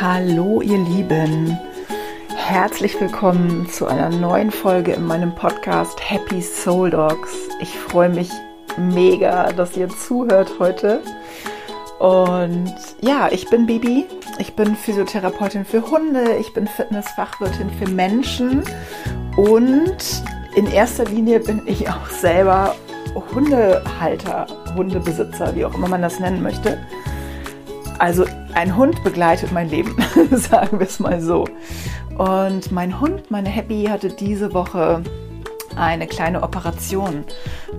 Hallo ihr Lieben, herzlich willkommen zu einer neuen Folge in meinem Podcast Happy Soul Dogs. Ich freue mich mega, dass ihr zuhört heute. Und ja, ich bin Bibi, ich bin Physiotherapeutin für Hunde, ich bin Fitnessfachwirtin für Menschen und in erster Linie bin ich auch selber Hundehalter, Hundebesitzer, wie auch immer man das nennen möchte. Also ein Hund begleitet mein Leben, sagen wir es mal so. Und mein Hund, meine Happy, hatte diese Woche eine kleine Operation.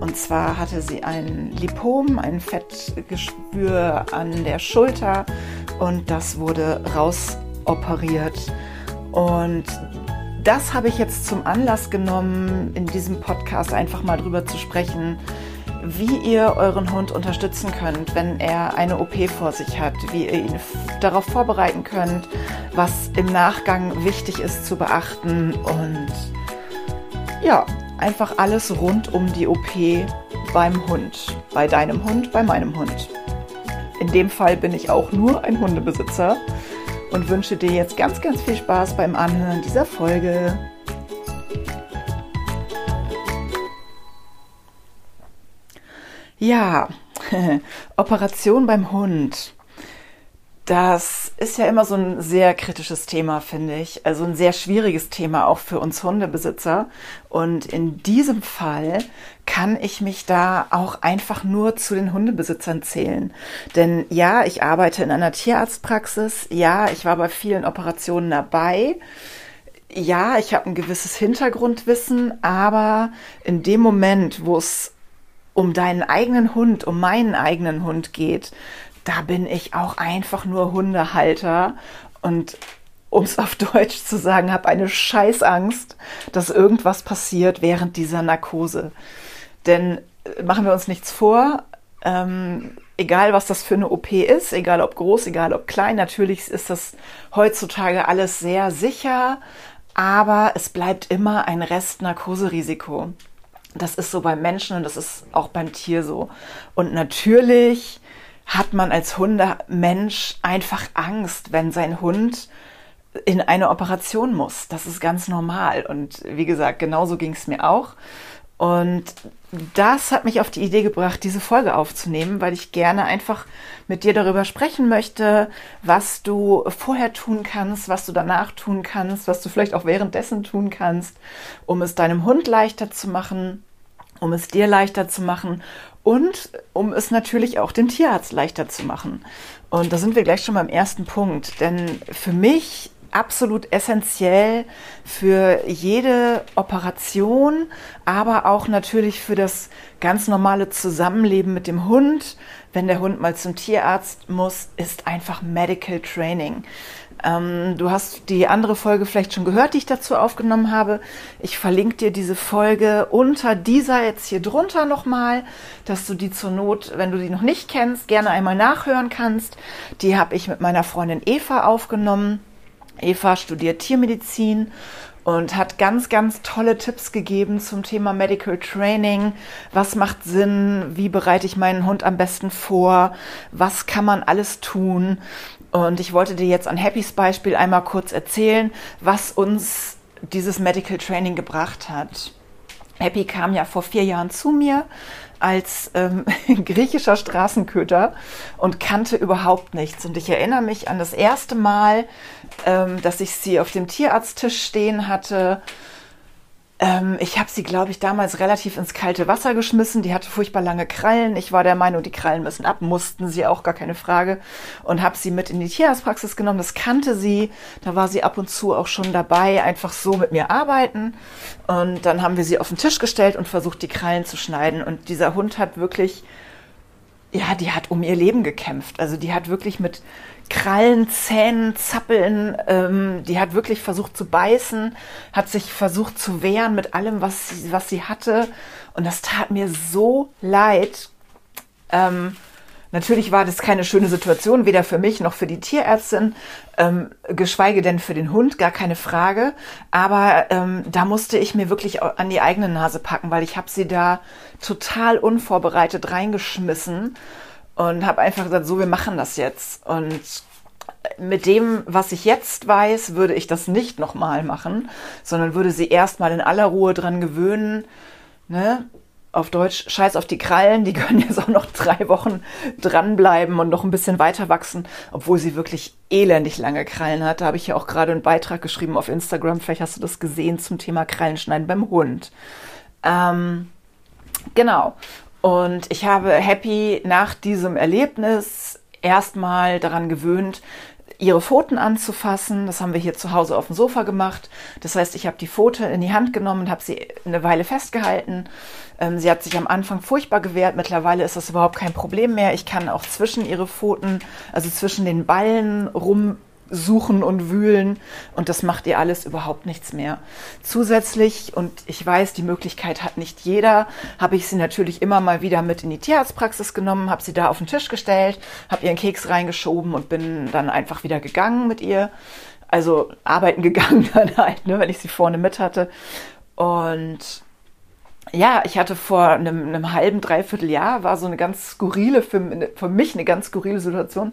Und zwar hatte sie ein Lipom, ein Fettgeschwür an der Schulter und das wurde rausoperiert. Und das habe ich jetzt zum Anlass genommen, in diesem Podcast einfach mal drüber zu sprechen, wie ihr euren Hund unterstützen könnt, wenn er eine OP vor sich hat, wie ihr ihn darauf vorbereiten könnt, was im Nachgang wichtig ist zu beachten und ja, einfach alles rund um die OP beim Hund, bei deinem Hund, bei meinem Hund. In dem Fall bin ich auch nur ein Hundebesitzer und wünsche dir jetzt ganz, ganz viel Spaß beim Anhören dieser Folge. Ja, Operation beim Hund. Das ist ja immer so ein sehr kritisches Thema, finde ich. Also ein sehr schwieriges Thema auch für uns Hundebesitzer. Und in diesem Fall kann ich mich da auch einfach nur zu den Hundebesitzern zählen. Denn ja, ich arbeite in einer Tierarztpraxis. Ja, ich war bei vielen Operationen dabei. Ja, ich habe ein gewisses Hintergrundwissen, aber in dem Moment, wo es um deinen eigenen Hund, um meinen eigenen Hund geht, da bin ich auch einfach nur Hundehalter und um es auf Deutsch zu sagen, habe eine Scheißangst, dass irgendwas passiert während dieser Narkose. Denn äh, machen wir uns nichts vor, ähm, egal was das für eine OP ist, egal ob groß, egal ob klein, natürlich ist das heutzutage alles sehr sicher, aber es bleibt immer ein Rest-Narkoserisiko. Das ist so beim Menschen und das ist auch beim Tier so. Und natürlich hat man als Hundemensch einfach Angst, wenn sein Hund in eine Operation muss. Das ist ganz normal. Und wie gesagt, genauso ging es mir auch. Und das hat mich auf die Idee gebracht, diese Folge aufzunehmen, weil ich gerne einfach mit dir darüber sprechen möchte, was du vorher tun kannst, was du danach tun kannst, was du vielleicht auch währenddessen tun kannst, um es deinem Hund leichter zu machen, um es dir leichter zu machen und um es natürlich auch dem Tierarzt leichter zu machen. Und da sind wir gleich schon beim ersten Punkt, denn für mich absolut essentiell für jede Operation, aber auch natürlich für das ganz normale Zusammenleben mit dem Hund, wenn der Hund mal zum Tierarzt muss, ist einfach Medical Training. Ähm, du hast die andere Folge vielleicht schon gehört, die ich dazu aufgenommen habe. Ich verlinke dir diese Folge unter dieser jetzt hier drunter nochmal, dass du die zur Not, wenn du die noch nicht kennst, gerne einmal nachhören kannst. Die habe ich mit meiner Freundin Eva aufgenommen. Eva studiert Tiermedizin und hat ganz, ganz tolle Tipps gegeben zum Thema Medical Training. Was macht Sinn? Wie bereite ich meinen Hund am besten vor? Was kann man alles tun? Und ich wollte dir jetzt an Happys Beispiel einmal kurz erzählen, was uns dieses Medical Training gebracht hat. Happy kam ja vor vier Jahren zu mir als ähm, griechischer Straßenköter und kannte überhaupt nichts. Und ich erinnere mich an das erste Mal, ähm, dass ich sie auf dem Tierarzttisch stehen hatte ähm, ich habe sie, glaube ich, damals relativ ins kalte Wasser geschmissen. Die hatte furchtbar lange Krallen. Ich war der Meinung, die Krallen müssen ab, mussten sie auch, gar keine Frage. Und habe sie mit in die Tierarztpraxis genommen. Das kannte sie. Da war sie ab und zu auch schon dabei, einfach so mit mir arbeiten. Und dann haben wir sie auf den Tisch gestellt und versucht, die Krallen zu schneiden. Und dieser Hund hat wirklich ja, die hat um ihr Leben gekämpft. Also die hat wirklich mit Krallen, Zähnen, Zappeln, ähm, die hat wirklich versucht zu beißen, hat sich versucht zu wehren mit allem, was sie, was sie hatte. Und das tat mir so leid. Ähm, Natürlich war das keine schöne Situation, weder für mich noch für die Tierärztin, ähm, geschweige denn für den Hund, gar keine Frage. Aber ähm, da musste ich mir wirklich an die eigene Nase packen, weil ich habe sie da total unvorbereitet reingeschmissen und habe einfach gesagt, so, wir machen das jetzt. Und mit dem, was ich jetzt weiß, würde ich das nicht nochmal machen, sondern würde sie erstmal in aller Ruhe dran gewöhnen, ne? auf Deutsch, scheiß auf die Krallen, die können jetzt auch noch drei Wochen dranbleiben und noch ein bisschen weiter wachsen, obwohl sie wirklich elendig lange Krallen hat. Da habe ich ja auch gerade einen Beitrag geschrieben auf Instagram, vielleicht hast du das gesehen zum Thema Krallenschneiden beim Hund. Ähm, genau. Und ich habe Happy nach diesem Erlebnis erstmal daran gewöhnt, ihre Pfoten anzufassen. Das haben wir hier zu Hause auf dem Sofa gemacht. Das heißt, ich habe die Pfote in die Hand genommen habe sie eine Weile festgehalten. Ähm, sie hat sich am Anfang furchtbar gewehrt. Mittlerweile ist das überhaupt kein Problem mehr. Ich kann auch zwischen ihre Pfoten, also zwischen den Ballen rum suchen und wühlen und das macht ihr alles überhaupt nichts mehr. Zusätzlich, und ich weiß, die Möglichkeit hat nicht jeder, habe ich sie natürlich immer mal wieder mit in die Tierarztpraxis genommen, habe sie da auf den Tisch gestellt, habe ihren Keks reingeschoben und bin dann einfach wieder gegangen mit ihr. Also arbeiten gegangen dann halt, ne, wenn ich sie vorne mit hatte. Und ja, ich hatte vor einem, einem halben, dreiviertel Jahr, war so eine ganz skurrile, für, für mich eine ganz skurrile Situation.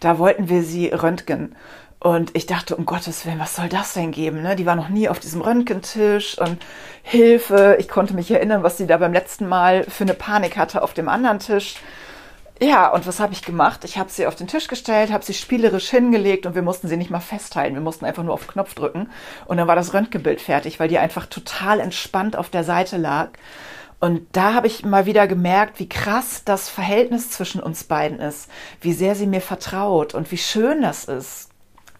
Da wollten wir sie röntgen. Und ich dachte, um Gottes Willen, was soll das denn geben? Ne? Die war noch nie auf diesem Röntgentisch und Hilfe. Ich konnte mich erinnern, was sie da beim letzten Mal für eine Panik hatte auf dem anderen Tisch. Ja, und was habe ich gemacht? Ich habe sie auf den Tisch gestellt, habe sie spielerisch hingelegt und wir mussten sie nicht mal festhalten. Wir mussten einfach nur auf Knopf drücken und dann war das Röntgenbild fertig, weil die einfach total entspannt auf der Seite lag. Und da habe ich mal wieder gemerkt, wie krass das Verhältnis zwischen uns beiden ist, wie sehr sie mir vertraut und wie schön das ist.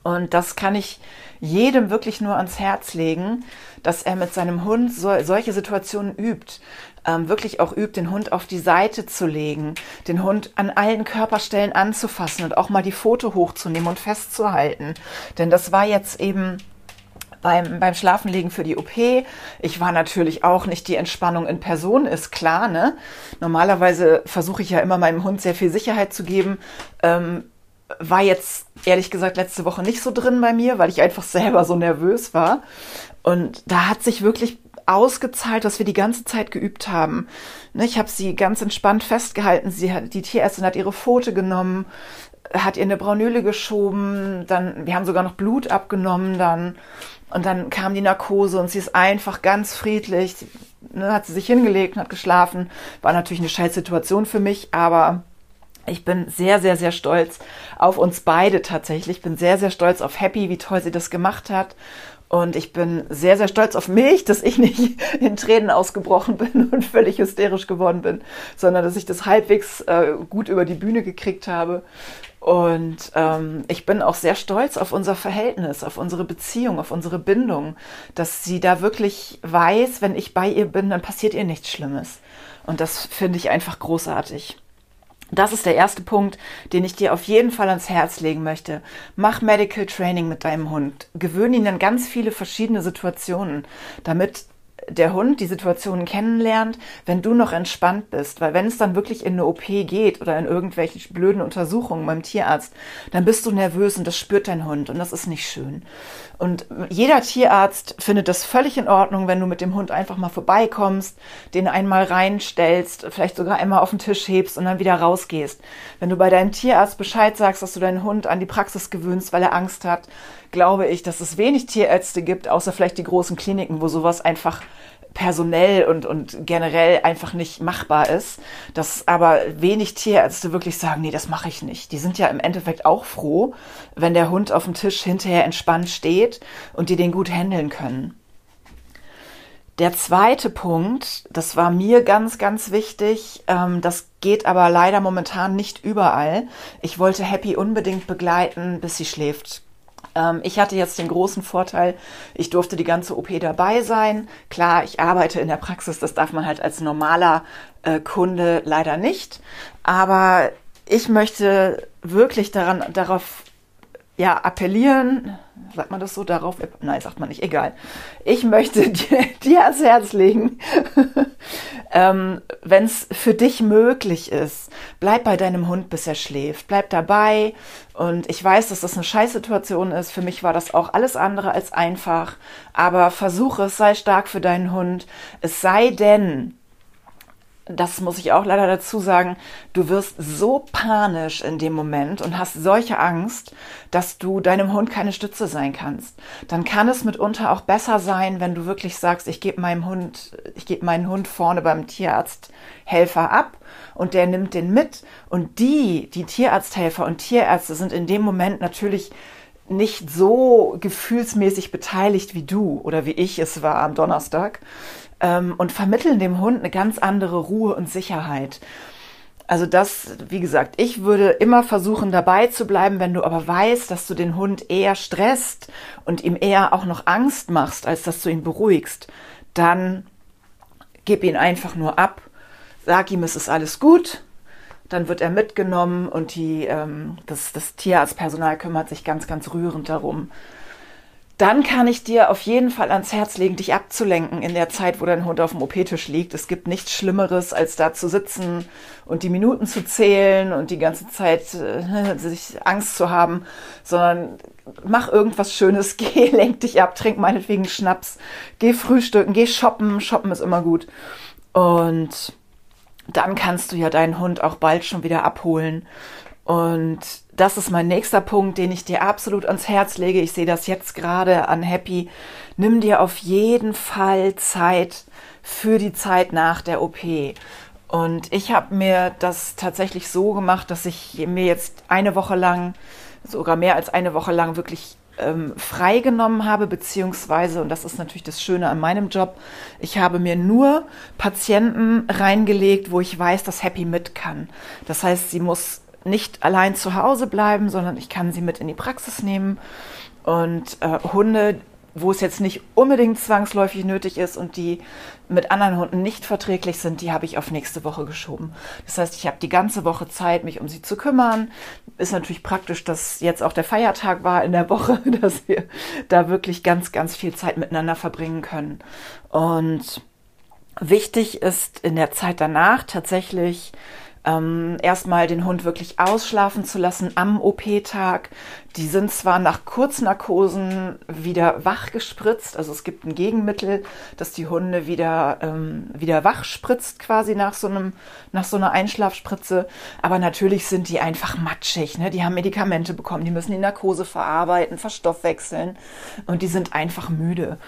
Und das kann ich jedem wirklich nur ans Herz legen, dass er mit seinem Hund so, solche Situationen übt ähm, wirklich auch übt, den Hund auf die Seite zu legen, den Hund an allen Körperstellen anzufassen und auch mal die Foto hochzunehmen und festzuhalten. Denn das war jetzt eben beim, beim Schlafenlegen für die OP. Ich war natürlich auch nicht die Entspannung in Person, ist klar. Ne? Normalerweise versuche ich ja immer meinem Hund sehr viel Sicherheit zu geben. Ähm, war jetzt ehrlich gesagt letzte Woche nicht so drin bei mir, weil ich einfach selber so nervös war. Und da hat sich wirklich ausgezahlt, was wir die ganze Zeit geübt haben. Ne, ich habe sie ganz entspannt festgehalten. Sie hat, die Tierärztin hat ihre Pfote genommen, hat ihr eine Braunöle geschoben, dann, wir haben sogar noch Blut abgenommen dann. Und dann kam die Narkose und sie ist einfach ganz friedlich, ne, hat sie sich hingelegt und hat geschlafen. War natürlich eine Scheißsituation für mich, aber ich bin sehr, sehr, sehr stolz auf uns beide tatsächlich. Ich bin sehr, sehr stolz auf Happy, wie toll sie das gemacht hat. Und ich bin sehr, sehr stolz auf mich, dass ich nicht in Tränen ausgebrochen bin und völlig hysterisch geworden bin, sondern dass ich das halbwegs äh, gut über die Bühne gekriegt habe. Und ähm, ich bin auch sehr stolz auf unser Verhältnis, auf unsere Beziehung, auf unsere Bindung, dass sie da wirklich weiß, wenn ich bei ihr bin, dann passiert ihr nichts Schlimmes. Und das finde ich einfach großartig. Das ist der erste Punkt, den ich dir auf jeden Fall ans Herz legen möchte. Mach Medical Training mit deinem Hund. Gewöhne ihn an ganz viele verschiedene Situationen, damit der Hund die Situation kennenlernt, wenn du noch entspannt bist. Weil wenn es dann wirklich in eine OP geht oder in irgendwelche blöden Untersuchungen beim Tierarzt, dann bist du nervös und das spürt dein Hund und das ist nicht schön. Und jeder Tierarzt findet das völlig in Ordnung, wenn du mit dem Hund einfach mal vorbeikommst, den einmal reinstellst, vielleicht sogar einmal auf den Tisch hebst und dann wieder rausgehst. Wenn du bei deinem Tierarzt Bescheid sagst, dass du deinen Hund an die Praxis gewöhnst, weil er Angst hat, glaube ich, dass es wenig Tierärzte gibt, außer vielleicht die großen Kliniken, wo sowas einfach personell und, und generell einfach nicht machbar ist, dass aber wenig Tierärzte wirklich sagen, nee, das mache ich nicht. Die sind ja im Endeffekt auch froh, wenn der Hund auf dem Tisch hinterher entspannt steht und die den gut handeln können. Der zweite Punkt, das war mir ganz, ganz wichtig, ähm, das geht aber leider momentan nicht überall. Ich wollte Happy unbedingt begleiten, bis sie schläft. Ähm, ich hatte jetzt den großen Vorteil, ich durfte die ganze OP dabei sein. Klar, ich arbeite in der Praxis, das darf man halt als normaler äh, Kunde leider nicht. Aber ich möchte wirklich daran, darauf ja, appellieren, sagt man das so darauf? Nein, sagt man nicht, egal. Ich möchte dir, dir ans Herz legen, ähm, wenn es für dich möglich ist, bleib bei deinem Hund, bis er schläft. Bleib dabei. Und ich weiß, dass das eine Scheißsituation ist. Für mich war das auch alles andere als einfach. Aber versuche es, sei stark für deinen Hund. Es sei denn, das muss ich auch leider dazu sagen, du wirst so panisch in dem Moment und hast solche Angst, dass du deinem Hund keine Stütze sein kannst. Dann kann es mitunter auch besser sein, wenn du wirklich sagst, ich gebe meinem Hund, ich gebe meinen Hund vorne beim Tierarzthelfer ab und der nimmt den mit. Und die, die Tierarzthelfer und Tierärzte sind in dem Moment natürlich nicht so gefühlsmäßig beteiligt wie du oder wie ich es war am Donnerstag ähm, und vermitteln dem Hund eine ganz andere Ruhe und Sicherheit. Also das, wie gesagt, ich würde immer versuchen dabei zu bleiben, wenn du aber weißt, dass du den Hund eher stresst und ihm eher auch noch Angst machst, als dass du ihn beruhigst, dann gib ihn einfach nur ab, sag ihm, es ist alles gut, dann wird er mitgenommen und die, ähm, das, das Tierarztpersonal kümmert sich ganz, ganz rührend darum, dann kann ich dir auf jeden Fall ans Herz legen, dich abzulenken in der Zeit, wo dein Hund auf dem OP-Tisch liegt. Es gibt nichts Schlimmeres, als da zu sitzen und die Minuten zu zählen und die ganze Zeit äh, sich Angst zu haben, sondern mach irgendwas Schönes, geh, lenk dich ab, trink meinetwegen Schnaps, geh frühstücken, geh shoppen. Shoppen ist immer gut. Und dann kannst du ja deinen Hund auch bald schon wieder abholen. Und das ist mein nächster Punkt, den ich dir absolut ans Herz lege. Ich sehe das jetzt gerade an Happy. Nimm dir auf jeden Fall Zeit für die Zeit nach der OP. Und ich habe mir das tatsächlich so gemacht, dass ich mir jetzt eine Woche lang, sogar mehr als eine Woche lang wirklich ähm, freigenommen habe, beziehungsweise, und das ist natürlich das Schöne an meinem Job, ich habe mir nur Patienten reingelegt, wo ich weiß, dass Happy mit kann. Das heißt, sie muss nicht allein zu Hause bleiben, sondern ich kann sie mit in die Praxis nehmen. Und äh, Hunde, wo es jetzt nicht unbedingt zwangsläufig nötig ist und die mit anderen Hunden nicht verträglich sind, die habe ich auf nächste Woche geschoben. Das heißt, ich habe die ganze Woche Zeit, mich um sie zu kümmern. Ist natürlich praktisch, dass jetzt auch der Feiertag war in der Woche, dass wir da wirklich ganz, ganz viel Zeit miteinander verbringen können. Und wichtig ist in der Zeit danach tatsächlich, ähm, erstmal den Hund wirklich ausschlafen zu lassen am OP-Tag. Die sind zwar nach Kurznarkosen wieder wach gespritzt, also es gibt ein Gegenmittel, dass die Hunde wieder, ähm, wieder wach spritzt quasi nach so, einem, nach so einer Einschlafspritze, aber natürlich sind die einfach matschig. Ne? Die haben Medikamente bekommen, die müssen die Narkose verarbeiten, verstoffwechseln und die sind einfach müde.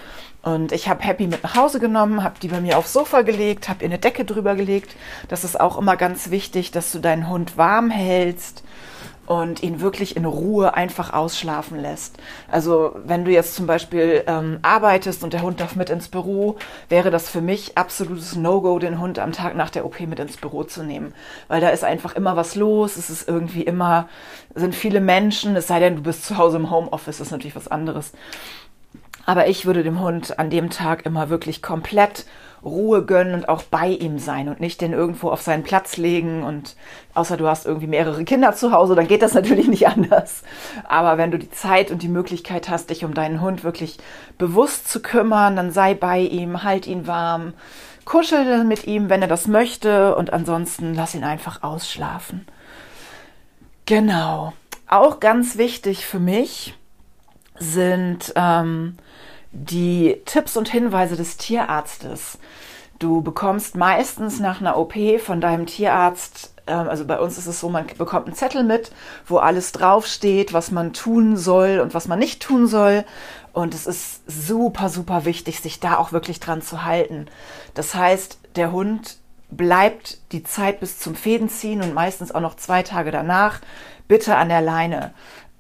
Und ich habe Happy mit nach Hause genommen, habe die bei mir aufs Sofa gelegt, habe ihr eine Decke drüber gelegt. Das ist auch immer ganz wichtig, dass du deinen Hund warm hältst und ihn wirklich in Ruhe einfach ausschlafen lässt. Also wenn du jetzt zum Beispiel ähm, arbeitest und der Hund darf mit ins Büro, wäre das für mich absolutes No-Go, den Hund am Tag nach der OP mit ins Büro zu nehmen. Weil da ist einfach immer was los, es ist irgendwie immer, sind viele Menschen, es sei denn, du bist zu Hause im Homeoffice, ist natürlich was anderes. Aber ich würde dem Hund an dem Tag immer wirklich komplett Ruhe gönnen und auch bei ihm sein und nicht den irgendwo auf seinen Platz legen und außer du hast irgendwie mehrere Kinder zu Hause, dann geht das natürlich nicht anders. Aber wenn du die Zeit und die Möglichkeit hast, dich um deinen Hund wirklich bewusst zu kümmern, dann sei bei ihm, halt ihn warm, kuschel mit ihm, wenn er das möchte und ansonsten lass ihn einfach ausschlafen. Genau. Auch ganz wichtig für mich sind ähm, die Tipps und Hinweise des Tierarztes. Du bekommst meistens nach einer OP von deinem Tierarzt, äh, also bei uns ist es so, man bekommt einen Zettel mit, wo alles draufsteht, was man tun soll und was man nicht tun soll. Und es ist super, super wichtig, sich da auch wirklich dran zu halten. Das heißt, der Hund bleibt die Zeit bis zum Fädenziehen und meistens auch noch zwei Tage danach bitte an der Leine.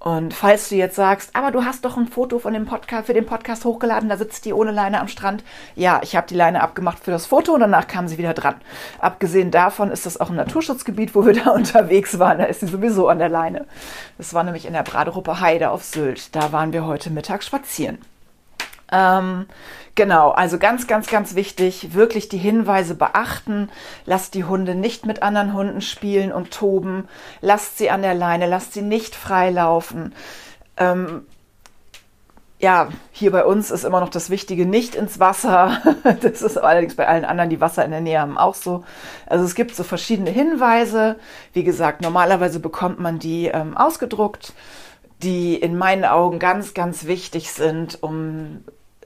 Und falls du jetzt sagst, aber du hast doch ein Foto von dem Podcast für den Podcast hochgeladen, da sitzt die ohne Leine am Strand. Ja, ich habe die Leine abgemacht für das Foto und danach kam sie wieder dran. Abgesehen davon ist das auch ein Naturschutzgebiet, wo wir da unterwegs waren. Da ist sie sowieso an der Leine. Das war nämlich in der Braderuppe Heide auf Sylt. Da waren wir heute Mittag spazieren. Ähm, genau, also ganz, ganz, ganz wichtig, wirklich die Hinweise beachten. Lasst die Hunde nicht mit anderen Hunden spielen und toben. Lasst sie an der Leine, lasst sie nicht freilaufen. Ähm, ja, hier bei uns ist immer noch das Wichtige, nicht ins Wasser. Das ist allerdings bei allen anderen, die Wasser in der Nähe haben, auch so. Also es gibt so verschiedene Hinweise. Wie gesagt, normalerweise bekommt man die ähm, ausgedruckt, die in meinen Augen ganz, ganz wichtig sind, um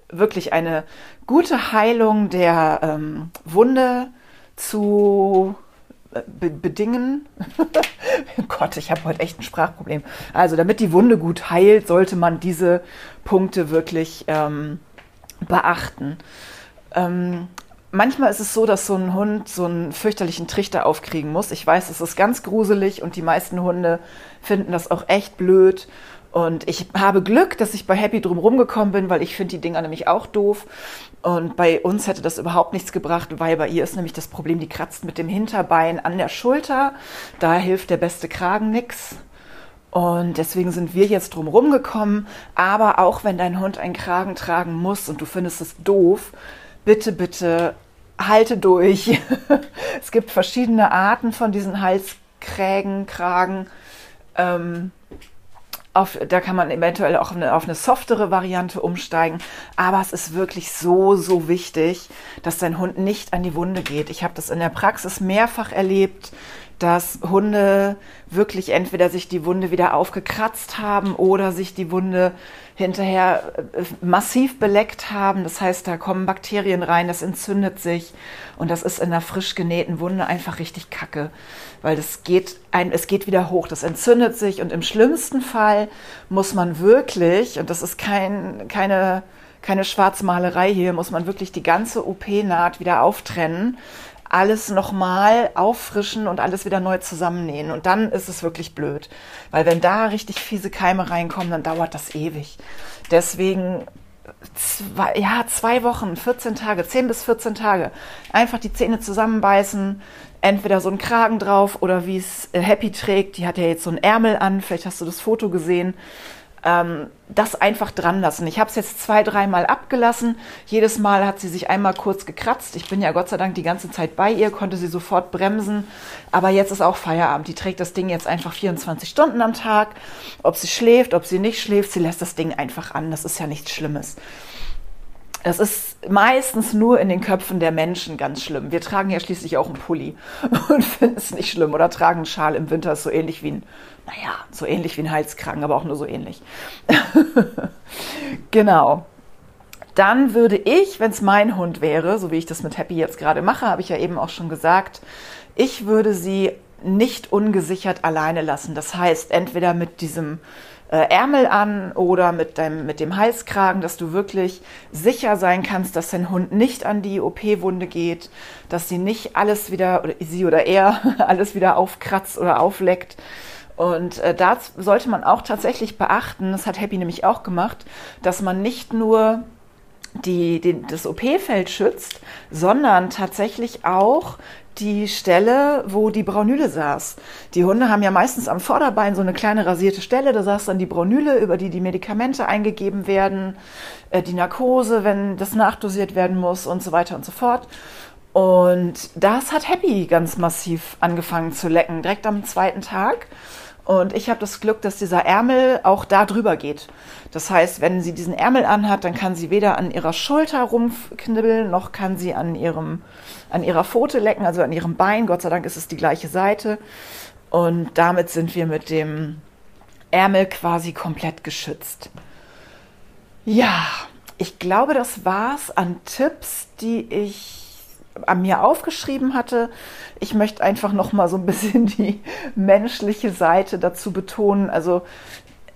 wirklich eine gute Heilung der ähm, Wunde zu be bedingen. Gott, ich habe heute echt ein Sprachproblem. Also, damit die Wunde gut heilt, sollte man diese Punkte wirklich ähm, beachten. Ähm, manchmal ist es so, dass so ein Hund so einen fürchterlichen Trichter aufkriegen muss. Ich weiß, es ist ganz gruselig und die meisten Hunde finden das auch echt blöd. Und ich habe Glück, dass ich bei Happy drum rumgekommen bin, weil ich finde die Dinger nämlich auch doof. Und bei uns hätte das überhaupt nichts gebracht, weil bei ihr ist nämlich das Problem, die kratzt mit dem Hinterbein an der Schulter. Da hilft der beste Kragen nix. Und deswegen sind wir jetzt drum rumgekommen. Aber auch wenn dein Hund einen Kragen tragen muss und du findest es doof, bitte, bitte halte durch. es gibt verschiedene Arten von diesen Halskrägen, Kragen. Ähm, auf, da kann man eventuell auch eine, auf eine softere Variante umsteigen. Aber es ist wirklich so, so wichtig, dass dein Hund nicht an die Wunde geht. Ich habe das in der Praxis mehrfach erlebt, dass Hunde wirklich entweder sich die Wunde wieder aufgekratzt haben oder sich die Wunde hinterher äh, massiv beleckt haben. Das heißt, da kommen Bakterien rein, das entzündet sich und das ist in einer frisch genähten Wunde einfach richtig kacke, weil das geht ein, es geht wieder hoch, das entzündet sich und im schlimmsten Fall muss man wirklich, und das ist kein, keine, keine Schwarzmalerei hier, muss man wirklich die ganze OP-Naht wieder auftrennen alles nochmal auffrischen und alles wieder neu zusammennähen. Und dann ist es wirklich blöd. Weil wenn da richtig fiese Keime reinkommen, dann dauert das ewig. Deswegen zwei, ja, zwei Wochen, 14 Tage, 10 bis 14 Tage. Einfach die Zähne zusammenbeißen, entweder so einen Kragen drauf oder wie es äh, Happy trägt. Die hat ja jetzt so einen Ärmel an, vielleicht hast du das Foto gesehen ähm, das einfach dran lassen. Ich habe es jetzt zwei, dreimal abgelassen. Jedes Mal hat sie sich einmal kurz gekratzt. Ich bin ja Gott sei Dank die ganze Zeit bei ihr, konnte sie sofort bremsen. Aber jetzt ist auch Feierabend. Die trägt das Ding jetzt einfach 24 Stunden am Tag. Ob sie schläft, ob sie nicht schläft, sie lässt das Ding einfach an. Das ist ja nichts Schlimmes. Das ist meistens nur in den Köpfen der Menschen ganz schlimm. Wir tragen ja schließlich auch einen Pulli und finden es nicht schlimm oder tragen einen Schal im Winter, ist so ähnlich wie ein, naja, so ähnlich wie ein Halskragen, aber auch nur so ähnlich. genau. Dann würde ich, wenn es mein Hund wäre, so wie ich das mit Happy jetzt gerade mache, habe ich ja eben auch schon gesagt, ich würde sie nicht ungesichert alleine lassen. Das heißt, entweder mit diesem Ärmel an oder mit, deinem, mit dem Halskragen, dass du wirklich sicher sein kannst, dass dein Hund nicht an die OP-Wunde geht, dass sie nicht alles wieder, oder sie oder er, alles wieder aufkratzt oder aufleckt. Und äh, da sollte man auch tatsächlich beachten, das hat Happy nämlich auch gemacht, dass man nicht nur die, den, das OP-Feld schützt, sondern tatsächlich auch die Stelle, wo die Braunüle saß. Die Hunde haben ja meistens am Vorderbein so eine kleine rasierte Stelle, da saß dann die Braunüle, über die die Medikamente eingegeben werden, äh, die Narkose, wenn das nachdosiert werden muss und so weiter und so fort. Und das hat Happy ganz massiv angefangen zu lecken, direkt am zweiten Tag. Und ich habe das Glück, dass dieser Ärmel auch da drüber geht. Das heißt, wenn sie diesen Ärmel anhat, dann kann sie weder an ihrer Schulter rumknibbeln, noch kann sie an ihrem, an ihrer Pfote lecken, also an ihrem Bein. Gott sei Dank ist es die gleiche Seite. Und damit sind wir mit dem Ärmel quasi komplett geschützt. Ja, ich glaube, das war's an Tipps, die ich an mir aufgeschrieben hatte. Ich möchte einfach noch mal so ein bisschen die menschliche Seite dazu betonen. Also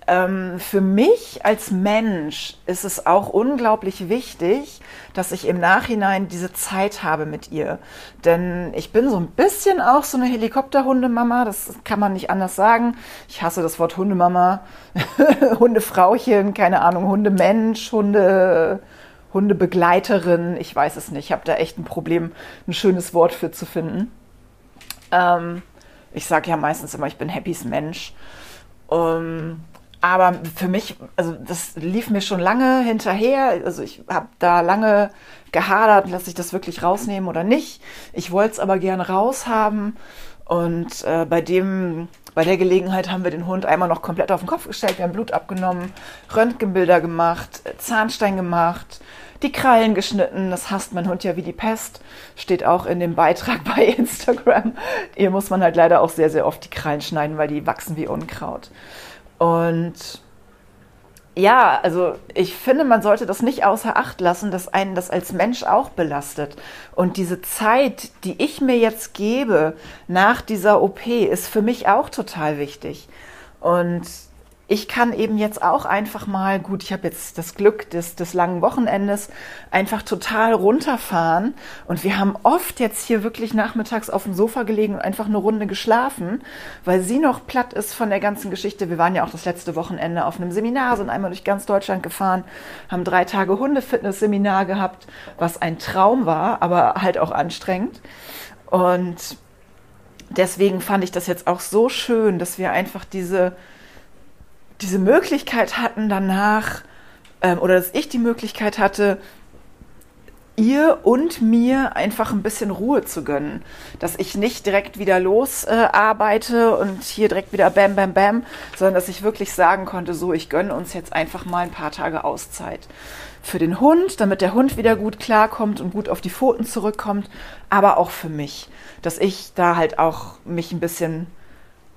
ähm, für mich als Mensch ist es auch unglaublich wichtig, dass ich im Nachhinein diese Zeit habe mit ihr. Denn ich bin so ein bisschen auch so eine Helikopterhundemama, das kann man nicht anders sagen. Ich hasse das Wort Hundemama, Hundefrauchen, keine Ahnung, Hundemensch, Hunde. Hundebegleiterin, ich weiß es nicht. Ich habe da echt ein Problem, ein schönes Wort für zu finden. Ähm, ich sage ja meistens immer, ich bin Happys Mensch. Um, aber für mich, also das lief mir schon lange hinterher. Also ich habe da lange gehadert, lasse ich das wirklich rausnehmen oder nicht. Ich wollte es aber gerne raushaben. Und äh, bei dem, bei der Gelegenheit haben wir den Hund einmal noch komplett auf den Kopf gestellt. Wir haben Blut abgenommen, Röntgenbilder gemacht, Zahnstein gemacht, die Krallen geschnitten. Das hasst mein Hund ja wie die Pest. Steht auch in dem Beitrag bei Instagram. Hier muss man halt leider auch sehr, sehr oft die Krallen schneiden, weil die wachsen wie Unkraut. Und ja, also ich finde, man sollte das nicht außer Acht lassen, dass einen das als Mensch auch belastet. Und diese Zeit, die ich mir jetzt gebe nach dieser OP, ist für mich auch total wichtig. Und ich kann eben jetzt auch einfach mal, gut, ich habe jetzt das Glück des, des langen Wochenendes, einfach total runterfahren. Und wir haben oft jetzt hier wirklich nachmittags auf dem Sofa gelegen und einfach eine Runde geschlafen, weil sie noch platt ist von der ganzen Geschichte. Wir waren ja auch das letzte Wochenende auf einem Seminar, sind einmal durch ganz Deutschland gefahren, haben drei Tage Hundefitness-Seminar gehabt, was ein Traum war, aber halt auch anstrengend. Und deswegen fand ich das jetzt auch so schön, dass wir einfach diese diese Möglichkeit hatten danach, ähm, oder dass ich die Möglichkeit hatte, ihr und mir einfach ein bisschen Ruhe zu gönnen. Dass ich nicht direkt wieder losarbeite äh, und hier direkt wieder bam, bam, bam, sondern dass ich wirklich sagen konnte, so, ich gönne uns jetzt einfach mal ein paar Tage Auszeit. Für den Hund, damit der Hund wieder gut klarkommt und gut auf die Pfoten zurückkommt, aber auch für mich, dass ich da halt auch mich ein bisschen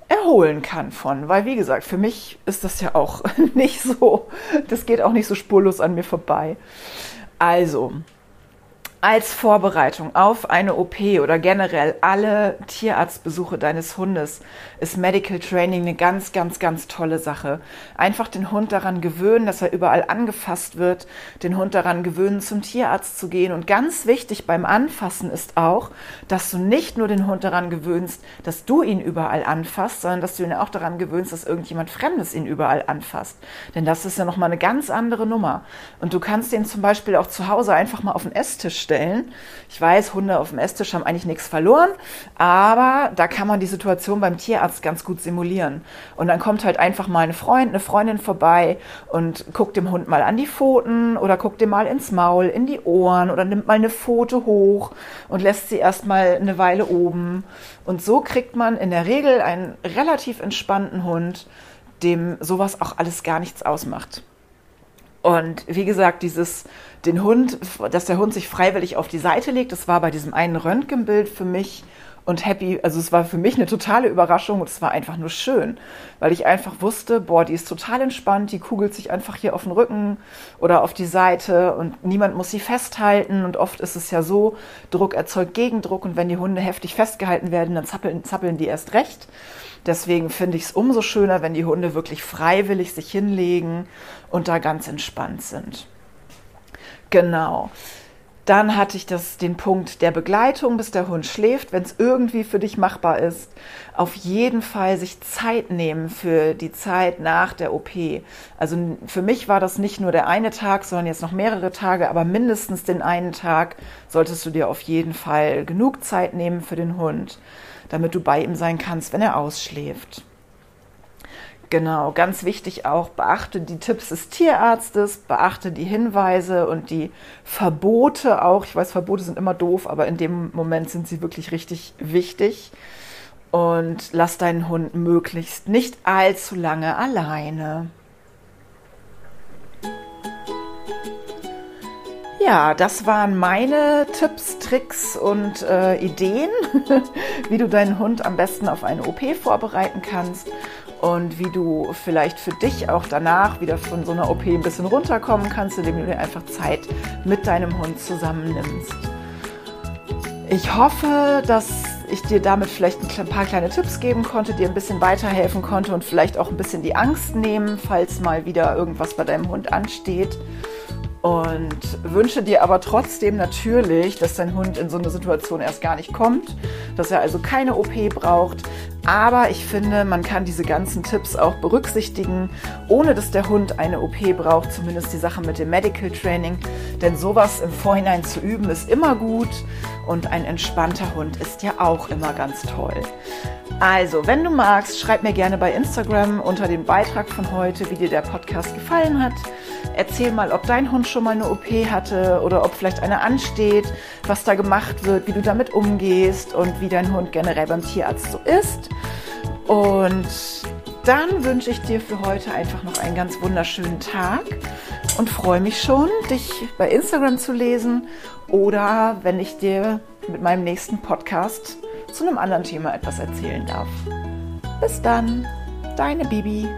erholen kann von. Weil, wie gesagt, für mich ist das ja auch nicht so, das geht auch nicht so spurlos an mir vorbei. Also, als Vorbereitung auf eine OP oder generell alle Tierarztbesuche deines Hundes ist Medical Training eine ganz, ganz, ganz tolle Sache. Einfach den Hund daran gewöhnen, dass er überall angefasst wird, den Hund daran gewöhnen, zum Tierarzt zu gehen. Und ganz wichtig beim Anfassen ist auch, dass du nicht nur den Hund daran gewöhnst, dass du ihn überall anfasst, sondern dass du ihn auch daran gewöhnst, dass irgendjemand Fremdes ihn überall anfasst. Denn das ist ja nochmal eine ganz andere Nummer. Und du kannst den zum Beispiel auch zu Hause einfach mal auf den Esstisch stellen. Ich weiß, Hunde auf dem Esstisch haben eigentlich nichts verloren, aber da kann man die Situation beim Tierarzt ganz gut simulieren. Und dann kommt halt einfach mal ein Freund, eine Freundin vorbei und guckt dem Hund mal an die Pfoten oder guckt dem mal ins Maul, in die Ohren oder nimmt mal eine Pfote hoch und lässt sie erstmal eine Weile oben. Und so kriegt man in der Regel einen relativ entspannten Hund, dem sowas auch alles gar nichts ausmacht. Und wie gesagt, dieses, den Hund, dass der Hund sich freiwillig auf die Seite legt, das war bei diesem einen Röntgenbild für mich und happy, also es war für mich eine totale Überraschung und es war einfach nur schön, weil ich einfach wusste, boah, die ist total entspannt, die kugelt sich einfach hier auf den Rücken oder auf die Seite und niemand muss sie festhalten und oft ist es ja so, Druck erzeugt Gegendruck und wenn die Hunde heftig festgehalten werden, dann zappeln, zappeln die erst recht. Deswegen finde ich es umso schöner, wenn die Hunde wirklich freiwillig sich hinlegen und da ganz entspannt sind. Genau. Dann hatte ich das, den Punkt der Begleitung, bis der Hund schläft, wenn es irgendwie für dich machbar ist. Auf jeden Fall sich Zeit nehmen für die Zeit nach der OP. Also für mich war das nicht nur der eine Tag, sondern jetzt noch mehrere Tage, aber mindestens den einen Tag solltest du dir auf jeden Fall genug Zeit nehmen für den Hund damit du bei ihm sein kannst, wenn er ausschläft. Genau, ganz wichtig auch, beachte die Tipps des Tierarztes, beachte die Hinweise und die Verbote auch. Ich weiß, Verbote sind immer doof, aber in dem Moment sind sie wirklich richtig wichtig. Und lass deinen Hund möglichst nicht allzu lange alleine. Ja, das waren meine Tipps, Tricks und äh, Ideen, wie du deinen Hund am besten auf eine OP vorbereiten kannst und wie du vielleicht für dich auch danach wieder von so einer OP ein bisschen runterkommen kannst, indem du dir einfach Zeit mit deinem Hund zusammennimmst. Ich hoffe, dass ich dir damit vielleicht ein paar kleine Tipps geben konnte, dir ein bisschen weiterhelfen konnte und vielleicht auch ein bisschen die Angst nehmen, falls mal wieder irgendwas bei deinem Hund ansteht und wünsche dir aber trotzdem natürlich, dass dein Hund in so eine Situation erst gar nicht kommt, dass er also keine OP braucht. Aber ich finde, man kann diese ganzen Tipps auch berücksichtigen, ohne dass der Hund eine OP braucht, zumindest die Sache mit dem Medical Training. Denn sowas im Vorhinein zu üben ist immer gut und ein entspannter Hund ist ja auch immer ganz toll. Also, wenn du magst, schreib mir gerne bei Instagram unter dem Beitrag von heute, wie dir der Podcast gefallen hat. Erzähl mal, ob dein Hund schon mal eine OP hatte oder ob vielleicht eine ansteht, was da gemacht wird, wie du damit umgehst und wie dein Hund generell beim Tierarzt so ist. Und dann wünsche ich dir für heute einfach noch einen ganz wunderschönen Tag und freue mich schon, dich bei Instagram zu lesen oder wenn ich dir mit meinem nächsten Podcast zu einem anderen Thema etwas erzählen darf. Bis dann, deine Bibi.